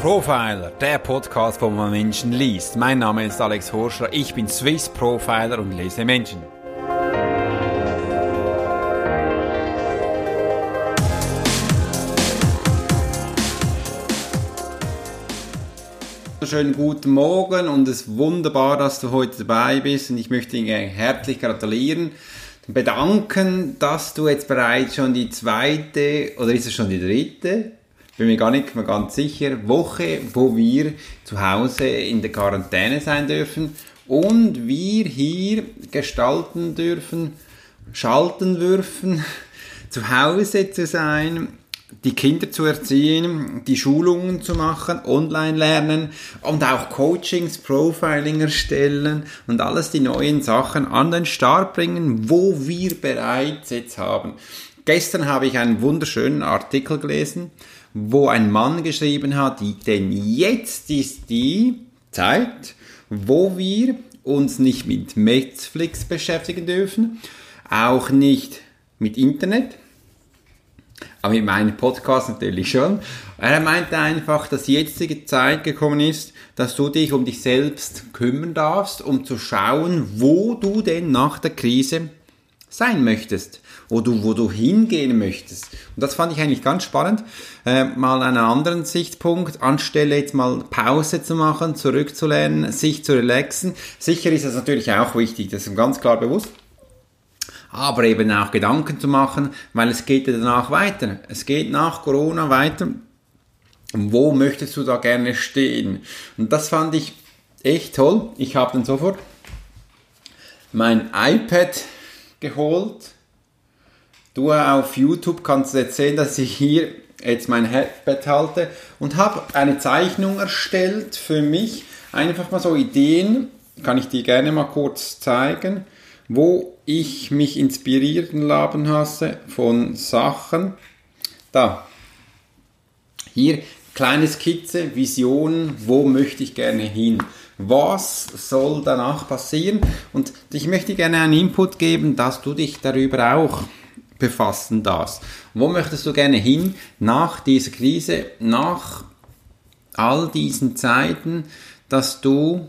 Profiler, der Podcast, wo man Menschen liest. Mein Name ist Alex Horscher, ich bin Swiss Profiler und lese Menschen. Schönen guten Morgen und es ist wunderbar, dass du heute dabei bist und ich möchte dir herzlich gratulieren bedanken, dass du jetzt bereits schon die zweite oder ist es schon die dritte bin mir gar nicht mehr ganz sicher, Woche, wo wir zu Hause in der Quarantäne sein dürfen und wir hier gestalten dürfen, schalten dürfen, zu Hause zu sein, die Kinder zu erziehen, die Schulungen zu machen, online lernen und auch Coachings, Profiling erstellen und alles die neuen Sachen an den Start bringen, wo wir bereits jetzt haben. Gestern habe ich einen wunderschönen Artikel gelesen wo ein Mann geschrieben hat, denn jetzt ist die Zeit, wo wir uns nicht mit Netflix beschäftigen dürfen, auch nicht mit Internet, aber mit meinem Podcast natürlich schon. Er meinte einfach, dass die jetzige Zeit gekommen ist, dass du dich um dich selbst kümmern darfst, um zu schauen, wo du denn nach der Krise sein möchtest, wo du, wo du hingehen möchtest. Und das fand ich eigentlich ganz spannend. Äh, mal einen anderen Sichtpunkt, anstelle jetzt mal Pause zu machen, zurückzulernen, sich zu relaxen. Sicher ist das natürlich auch wichtig, das ist ganz klar bewusst. Aber eben auch Gedanken zu machen, weil es geht ja danach weiter. Es geht nach Corona weiter. Wo möchtest du da gerne stehen? Und das fand ich echt toll. Ich habe dann sofort mein iPad geholt. Du auf YouTube kannst jetzt sehen, dass ich hier jetzt mein Headbett halte und habe eine Zeichnung erstellt für mich. Einfach mal so Ideen, kann ich dir gerne mal kurz zeigen, wo ich mich inspirieren lassen hasse von Sachen. Da. Hier kleine Skizze, Vision, wo möchte ich gerne hin was soll danach passieren. Und ich möchte gerne einen Input geben, dass du dich darüber auch befassen darfst. Wo möchtest du gerne hin nach dieser Krise, nach all diesen Zeiten, dass du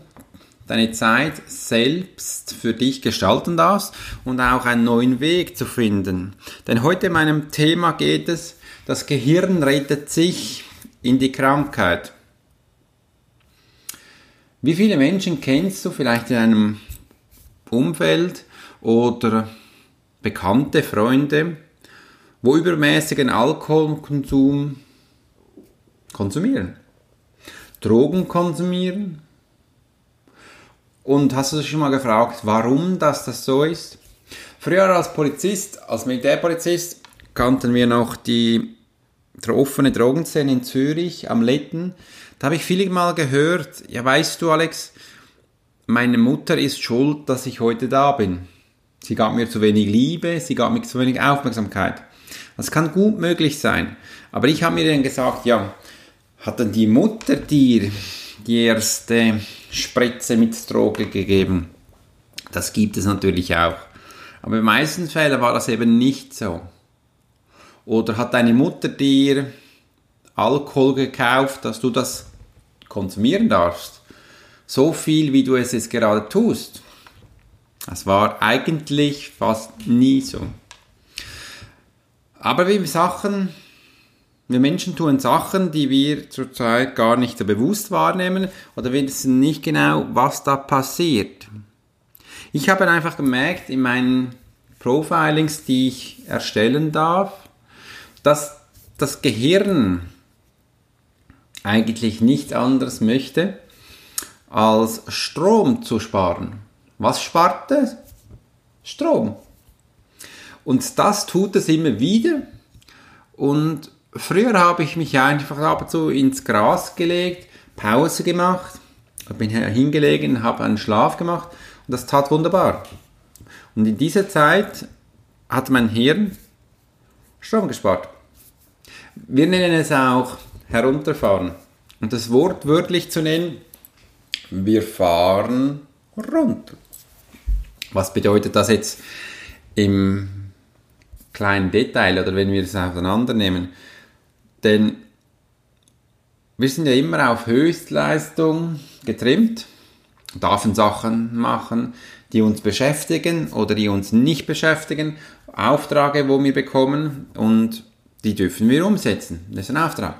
deine Zeit selbst für dich gestalten darfst und auch einen neuen Weg zu finden. Denn heute in meinem Thema geht es, das Gehirn rettet sich in die Krankheit. Wie viele Menschen kennst du vielleicht in einem Umfeld oder bekannte Freunde, wo übermäßigen Alkoholkonsum konsumieren, Drogen konsumieren? Und hast du dich schon mal gefragt, warum das, das so ist? Früher als Polizist, als Militärpolizist, kannten wir noch die offene Drogenszene in Zürich am Letten. Da habe ich viele Mal gehört, ja weißt du Alex, meine Mutter ist schuld, dass ich heute da bin. Sie gab mir zu wenig Liebe, sie gab mir zu wenig Aufmerksamkeit. Das kann gut möglich sein. Aber ich habe mir dann gesagt, ja, hat dann die Mutter dir die erste Spritze mit Droge gegeben? Das gibt es natürlich auch. Aber in meisten Fällen war das eben nicht so. Oder hat deine Mutter dir Alkohol gekauft, dass du das konsumieren darfst. So viel, wie du es jetzt gerade tust. Das war eigentlich fast nie so. Aber wir Sachen, wir Menschen tun Sachen, die wir zurzeit gar nicht so bewusst wahrnehmen oder wissen nicht genau, was da passiert. Ich habe einfach gemerkt in meinen Profilings, die ich erstellen darf, dass das Gehirn eigentlich nichts anderes möchte, als Strom zu sparen. Was spart es? Strom. Und das tut es immer wieder. Und früher habe ich mich einfach ab und zu ins Gras gelegt, Pause gemacht, bin hingelegen, habe einen Schlaf gemacht und das tat wunderbar. Und in dieser Zeit hat mein Hirn Strom gespart. Wir nennen es auch herunterfahren. Und das Wort wörtlich zu nennen, wir fahren runter. Was bedeutet das jetzt im kleinen Detail oder wenn wir es auseinandernehmen? Denn wir sind ja immer auf Höchstleistung getrimmt, dürfen Sachen machen, die uns beschäftigen oder die uns nicht beschäftigen, Aufträge, wo wir bekommen und die dürfen wir umsetzen. Das ist ein Auftrag.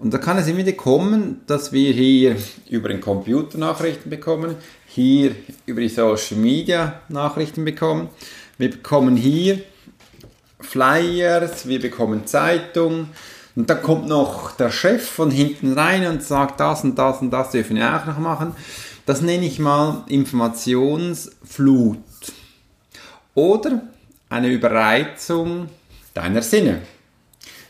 Und da kann es immer wieder kommen, dass wir hier über den Computer Nachrichten bekommen, hier über die Social Media Nachrichten bekommen. Wir bekommen hier Flyers, wir bekommen Zeitung. Und dann kommt noch der Chef von hinten rein und sagt, das und das und das dürfen wir auch noch machen. Das nenne ich mal Informationsflut. Oder eine Überreizung deiner Sinne.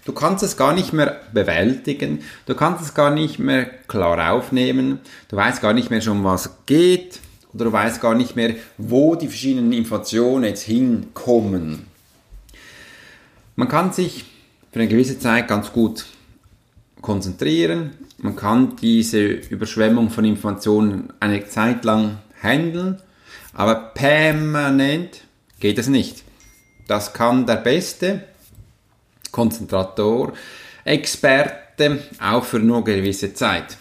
Du kannst es gar nicht mehr bewältigen, du kannst es gar nicht mehr klar aufnehmen, du weißt gar nicht mehr schon, was geht. Oder du weißt gar nicht mehr, wo die verschiedenen Informationen jetzt hinkommen. Man kann sich für eine gewisse Zeit ganz gut konzentrieren, man kann diese Überschwemmung von Informationen eine Zeit lang handeln, aber permanent geht es nicht. Das kann der Beste, Konzentrator, Experte, auch für nur gewisse Zeit.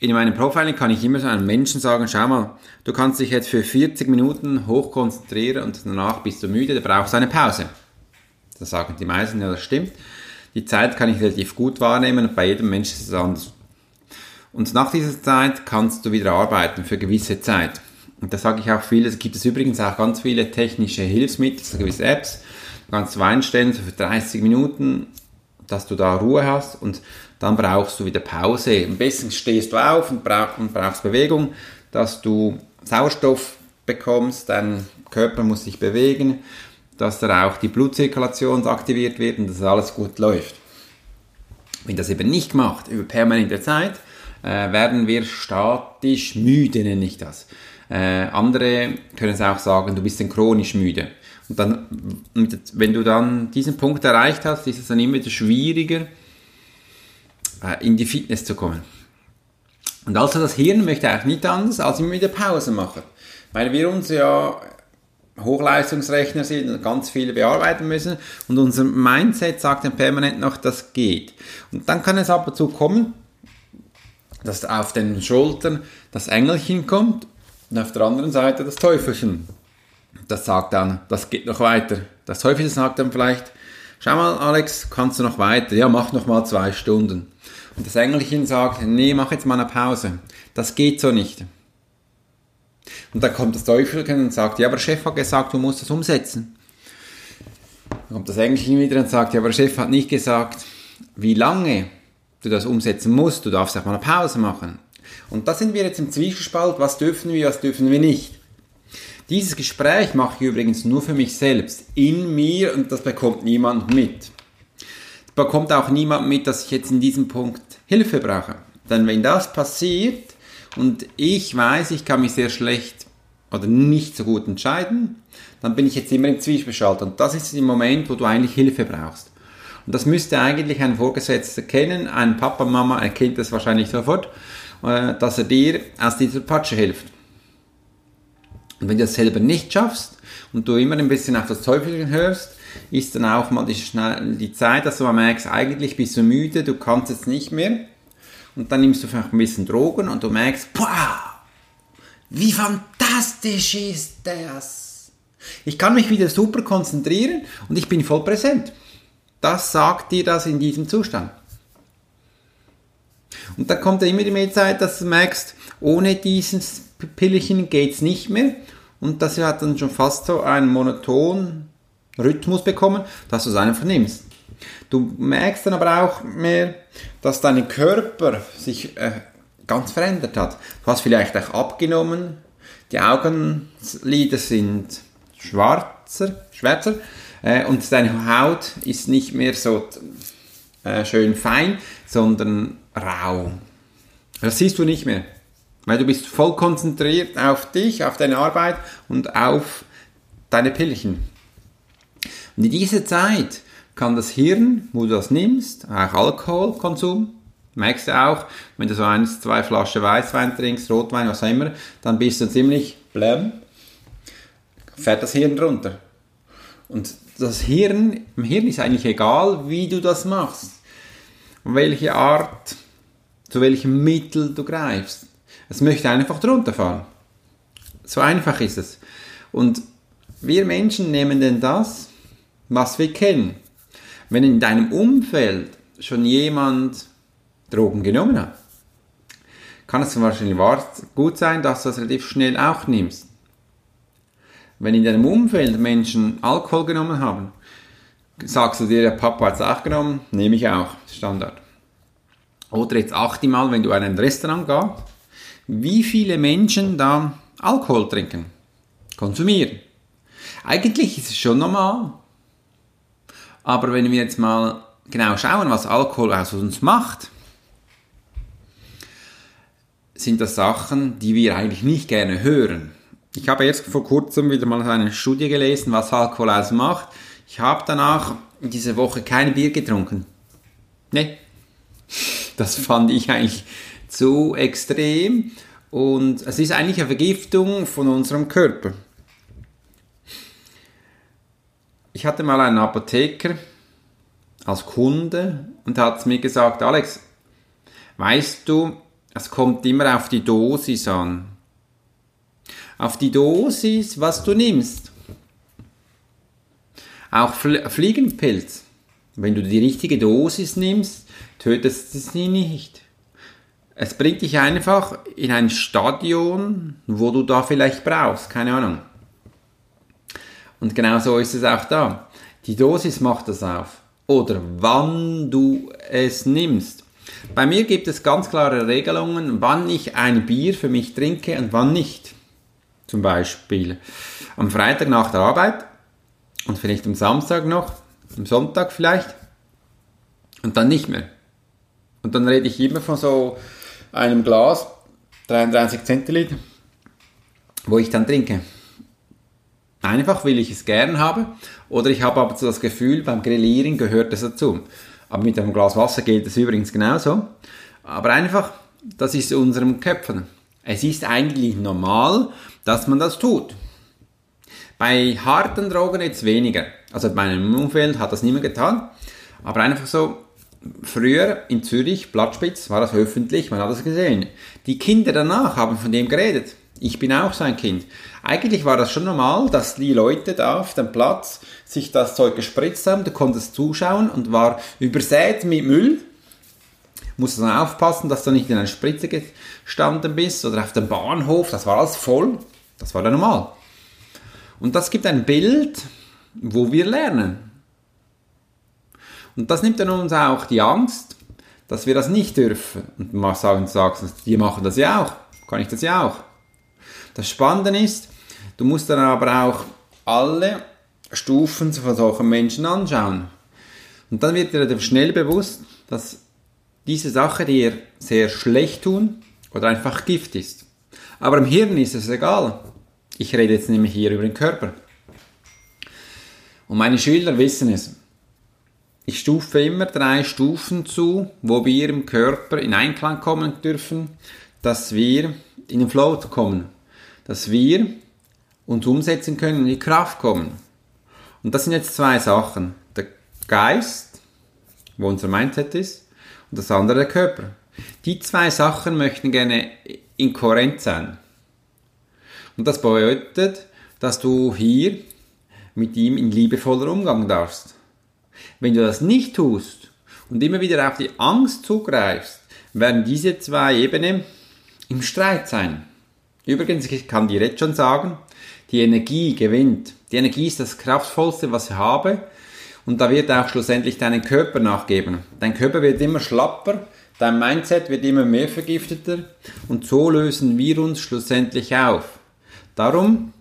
In meinem Profiling kann ich immer so einem Menschen sagen, schau mal, du kannst dich jetzt für 40 Minuten hoch konzentrieren und danach bist du müde, du brauchst eine Pause. Das sagen die meisten, ja das stimmt. Die Zeit kann ich relativ gut wahrnehmen und bei jedem Menschen ist es anders. Und nach dieser Zeit kannst du wieder arbeiten für gewisse Zeit. Und da sage ich auch viel, es gibt es übrigens auch ganz viele technische Hilfsmittel, so gewisse Apps, kannst du einstellen, so für 30 Minuten, dass du da Ruhe hast und dann brauchst du wieder Pause. Am besten stehst du auf und, brauch, und brauchst Bewegung, dass du Sauerstoff bekommst, dein Körper muss sich bewegen, dass da auch die Blutzirkulation aktiviert wird und dass alles gut läuft. Wenn das eben nicht gemacht über permanente Zeit, äh, werden wir statisch müde, nenne ich das. Äh, andere können es auch sagen, du bist dann chronisch müde. Und dann, wenn du dann diesen Punkt erreicht hast, ist es dann immer wieder schwieriger, äh, in die Fitness zu kommen. Und also das Hirn möchte eigentlich nicht anders, als immer wieder Pause machen. Weil wir uns ja Hochleistungsrechner sind und ganz viel bearbeiten müssen und unser Mindset sagt dann permanent noch, das geht. Und dann kann es ab und zu kommen, dass auf den Schultern das Engelchen kommt und auf der anderen Seite das Teufelchen das sagt dann, das geht noch weiter. Das Teufel sagt dann vielleicht, schau mal Alex, kannst du noch weiter? Ja, mach noch mal zwei Stunden. Und das Engelchen sagt, nee, mach jetzt mal eine Pause. Das geht so nicht. Und dann kommt das Teufelchen und sagt, ja, aber der Chef hat gesagt, du musst das umsetzen. Dann kommt das Engelchen wieder und sagt, ja, aber der Chef hat nicht gesagt, wie lange du das umsetzen musst. Du darfst auch mal eine Pause machen. Und da sind wir jetzt im Zwiespalt, was dürfen wir, was dürfen wir nicht. Dieses Gespräch mache ich übrigens nur für mich selbst, in mir und das bekommt niemand mit. Bekommt auch niemand mit, dass ich jetzt in diesem Punkt Hilfe brauche. Denn wenn das passiert und ich weiß, ich kann mich sehr schlecht oder nicht so gut entscheiden, dann bin ich jetzt immer im Zwiespalt und das ist der Moment, wo du eigentlich Hilfe brauchst. Und das müsste eigentlich ein Vorgesetzter kennen, ein Papa, Mama erkennt das wahrscheinlich sofort, äh, dass er dir aus dieser Patsche hilft. Und wenn du das selber nicht schaffst und du immer ein bisschen auf das Teufelchen hörst, ist dann auch mal die, schnell, die Zeit, dass du mal merkst, eigentlich bist du müde, du kannst jetzt nicht mehr. Und dann nimmst du vielleicht ein bisschen Drogen und du merkst, wow, wie fantastisch ist das. Ich kann mich wieder super konzentrieren und ich bin voll präsent. Das sagt dir das in diesem Zustand. Und dann kommt immer mehr Zeit, dass du merkst, ohne dieses Pillchen geht es nicht mehr. Und das hat dann schon fast so einen monotonen Rhythmus bekommen, dass du es einfach nimmst. Du merkst dann aber auch mehr, dass dein Körper sich äh, ganz verändert hat. Du hast vielleicht auch abgenommen, die Augenlider sind schwarzer, schwärzer äh, und deine Haut ist nicht mehr so äh, schön fein, sondern rau. Das siehst du nicht mehr. Weil du bist voll konzentriert auf dich, auf deine Arbeit und auf deine Pillchen. Und in dieser Zeit kann das Hirn, wo du das nimmst, auch Alkoholkonsum, merkst du auch, wenn du so eins, zwei Flaschen Weißwein trinkst, Rotwein, was auch immer, dann bist du ziemlich bläm, fährt das Hirn runter. Und das Hirn, im Hirn ist eigentlich egal, wie du das machst. welche Art, zu welchem Mittel du greifst. Es möchte einfach drunter fahren. So einfach ist es. Und wir Menschen nehmen denn das, was wir kennen. Wenn in deinem Umfeld schon jemand Drogen genommen hat, kann es wahrscheinlich gut sein, dass du das relativ schnell auch nimmst. Wenn in deinem Umfeld Menschen Alkohol genommen haben, sagst du dir, der Papa hat es auch genommen, nehme ich auch, Standard. Oder jetzt achte mal, wenn du in ein Restaurant gehst, wie viele Menschen da Alkohol trinken, konsumieren. Eigentlich ist es schon normal. Aber wenn wir jetzt mal genau schauen, was Alkohol aus uns macht, sind das Sachen, die wir eigentlich nicht gerne hören. Ich habe jetzt vor kurzem wieder mal eine Studie gelesen, was Alkohol ausmacht. Ich habe danach diese Woche kein Bier getrunken. Nee. Das fand ich eigentlich zu extrem und es ist eigentlich eine Vergiftung von unserem Körper. Ich hatte mal einen Apotheker als Kunde und hat mir gesagt, Alex, weißt du, es kommt immer auf die Dosis an. Auf die Dosis, was du nimmst. Auch Fliegenpilz. Wenn du die richtige Dosis nimmst, tötest du sie nicht. Es bringt dich einfach in ein Stadion, wo du da vielleicht brauchst, keine Ahnung. Und genau so ist es auch da. Die Dosis macht das auf. Oder wann du es nimmst. Bei mir gibt es ganz klare Regelungen, wann ich ein Bier für mich trinke und wann nicht. Zum Beispiel am Freitag nach der Arbeit und vielleicht am Samstag noch, am Sonntag vielleicht und dann nicht mehr. Und dann rede ich immer von so einem Glas, 33 Zentiliter, wo ich dann trinke. Einfach, weil ich es gern habe oder ich habe aber so das Gefühl, beim Grillieren gehört es dazu. Aber mit einem Glas Wasser geht es übrigens genauso. Aber einfach, das ist unserem Köpfen. Es ist eigentlich normal, dass man das tut. Bei harten Drogen jetzt weniger. Also in meinem Umfeld hat das niemand getan. Aber einfach so, früher in Zürich, Blattspitz, war das öffentlich, man hat das gesehen. Die Kinder danach haben von dem geredet. Ich bin auch sein Kind. Eigentlich war das schon normal, dass die Leute da auf dem Platz sich das Zeug gespritzt haben, du konntest zuschauen und war übersät mit Müll. Musst dann aufpassen, dass du nicht in einer Spritze gestanden bist oder auf dem Bahnhof, das war alles voll. Das war dann normal. Und das gibt ein Bild, wo wir lernen. Und das nimmt dann uns auch die Angst, dass wir das nicht dürfen. Und man sagen, sagst, die machen das ja auch. Kann ich das ja auch. Das Spannende ist, du musst dann aber auch alle Stufen von solchen Menschen anschauen. Und dann wird dir schnell bewusst, dass diese Sache dir sehr schlecht tun oder einfach Gift ist. Aber im Hirn ist es egal. Ich rede jetzt nämlich hier über den Körper. Und meine Schüler wissen es. Ich stufe immer drei Stufen zu, wo wir im Körper in Einklang kommen dürfen, dass wir in den Flow kommen dass wir uns umsetzen können und in die Kraft kommen. Und das sind jetzt zwei Sachen. Der Geist, wo unser Mindset ist, und das andere der Körper. Die zwei Sachen möchten gerne inkohärent sein. Und das bedeutet, dass du hier mit ihm in liebevoller Umgang darfst. Wenn du das nicht tust und immer wieder auf die Angst zugreifst, werden diese zwei Ebenen im Streit sein. Übrigens, ich kann dir jetzt schon sagen, die Energie gewinnt. Die Energie ist das kraftvollste, was ich habe. Und da wird auch schlussendlich deinen Körper nachgeben. Dein Körper wird immer schlapper, dein Mindset wird immer mehr vergifteter und so lösen wir uns schlussendlich auf. Darum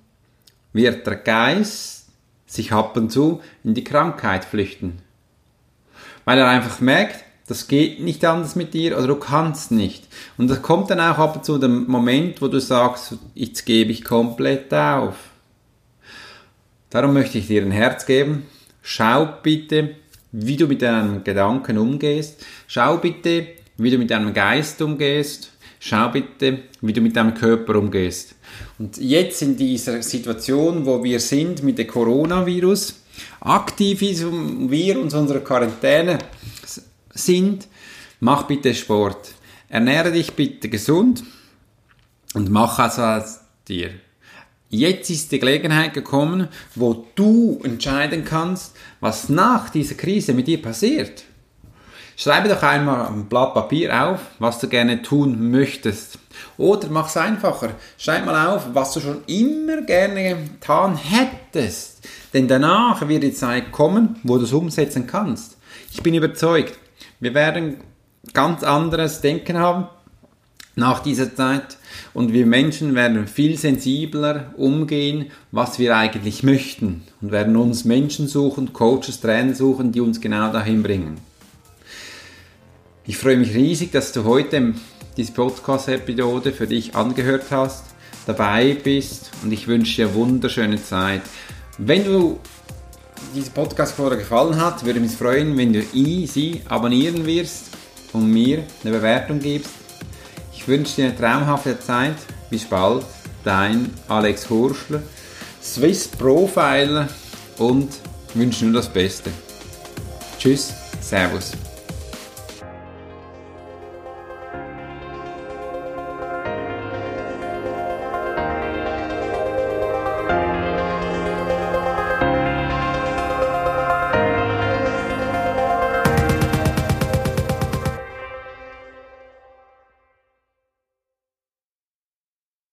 wird der Geist sich ab und zu in die Krankheit flüchten. Weil er einfach merkt, das geht nicht anders mit dir oder du kannst nicht. Und das kommt dann auch ab und zu der Moment, wo du sagst, jetzt gebe ich komplett auf. Darum möchte ich dir ein Herz geben. Schau bitte, wie du mit deinem Gedanken umgehst. Schau bitte, wie du mit deinem Geist umgehst. Schau bitte, wie du mit deinem Körper umgehst. Und jetzt in dieser Situation, wo wir sind mit dem Coronavirus, aktiv ist wir uns unserer Quarantäne sind, mach bitte Sport. Ernähre dich bitte gesund und mach also als dir. Jetzt ist die Gelegenheit gekommen, wo du entscheiden kannst, was nach dieser Krise mit dir passiert. Schreibe doch einmal ein Blatt Papier auf, was du gerne tun möchtest. Oder mach es einfacher. Schreib mal auf, was du schon immer gerne getan hättest. Denn danach wird die Zeit kommen, wo du es umsetzen kannst. Ich bin überzeugt, wir werden ganz anderes Denken haben nach dieser Zeit und wir Menschen werden viel sensibler umgehen, was wir eigentlich möchten und werden uns Menschen suchen, Coaches, Trainer suchen, die uns genau dahin bringen. Ich freue mich riesig, dass du heute diese Podcast-Episode für dich angehört hast, dabei bist und ich wünsche dir eine wunderschöne Zeit. Wenn du diese Podcast-Folge gefallen hat, würde mich freuen, wenn du sie abonnieren wirst und mir eine Bewertung gibst. Ich wünsche dir eine traumhafte Zeit. Bis bald, dein Alex Hurschler, Swiss Profiler und wünsche nur das Beste. Tschüss, Servus.